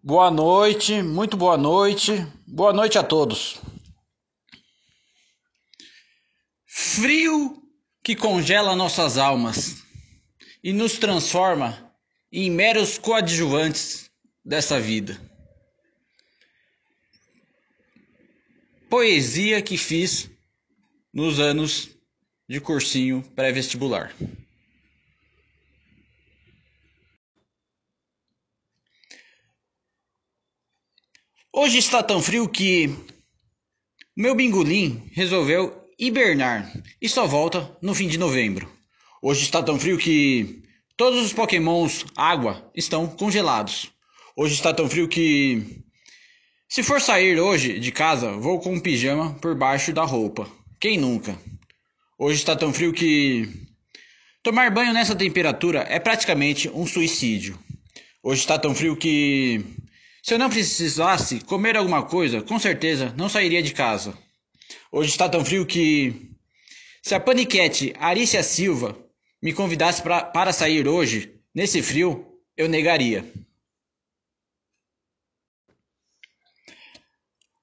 Boa noite, muito boa noite, boa noite a todos. Frio que congela nossas almas e nos transforma em meros coadjuvantes dessa vida. Poesia que fiz nos anos de cursinho pré-vestibular. Hoje está tão frio que meu bingolim resolveu hibernar e só volta no fim de novembro. Hoje está tão frio que todos os pokémons água estão congelados. Hoje está tão frio que se for sair hoje de casa, vou com um pijama por baixo da roupa. Quem nunca? Hoje está tão frio que tomar banho nessa temperatura é praticamente um suicídio. Hoje está tão frio que se eu não precisasse comer alguma coisa, com certeza não sairia de casa. Hoje está tão frio que. Se a paniquete Arícia Silva me convidasse pra, para sair hoje, nesse frio, eu negaria.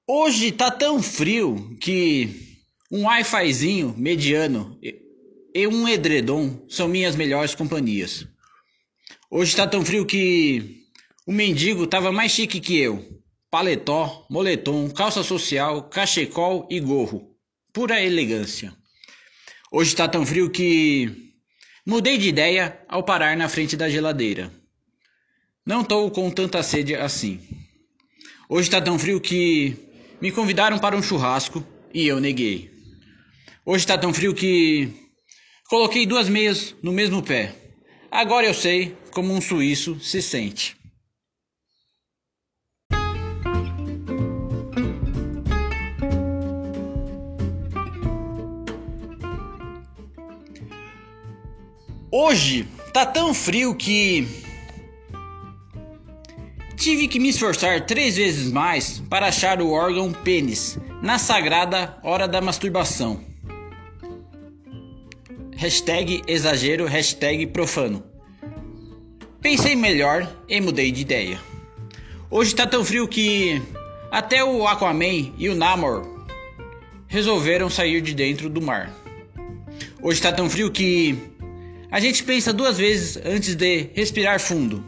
Hoje está tão frio que um Wi-Fizinho mediano e um edredom são minhas melhores companhias. Hoje está tão frio que o mendigo tava mais chique que eu. Paletó, moletom, calça social, cachecol e gorro. Pura elegância. Hoje está tão frio que mudei de ideia ao parar na frente da geladeira. Não estou com tanta sede assim. Hoje está tão frio que me convidaram para um churrasco e eu neguei. Hoje está tão frio que coloquei duas meias no mesmo pé. Agora eu sei como um suíço se sente. Hoje tá tão frio que tive que me esforçar três vezes mais para achar o órgão pênis na sagrada hora da masturbação. Hashtag exagero, hashtag profano. Pensei melhor e mudei de ideia. Hoje tá tão frio que até o Aquaman e o Namor resolveram sair de dentro do mar. Hoje tá tão frio que a gente pensa duas vezes antes de respirar fundo.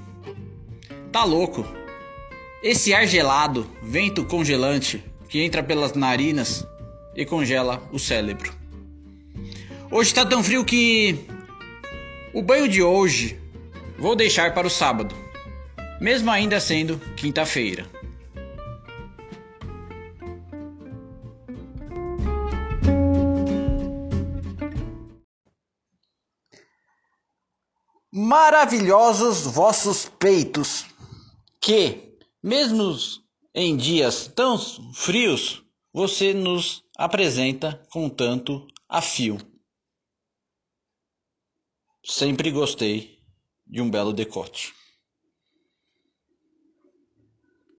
Tá louco? Esse ar gelado, vento congelante que entra pelas narinas e congela o cérebro. Hoje tá tão frio que o banho de hoje vou deixar para o sábado, mesmo ainda sendo quinta-feira. Maravilhosos vossos peitos, que, mesmo em dias tão frios, você nos apresenta com tanto afio. Sempre gostei de um belo decote.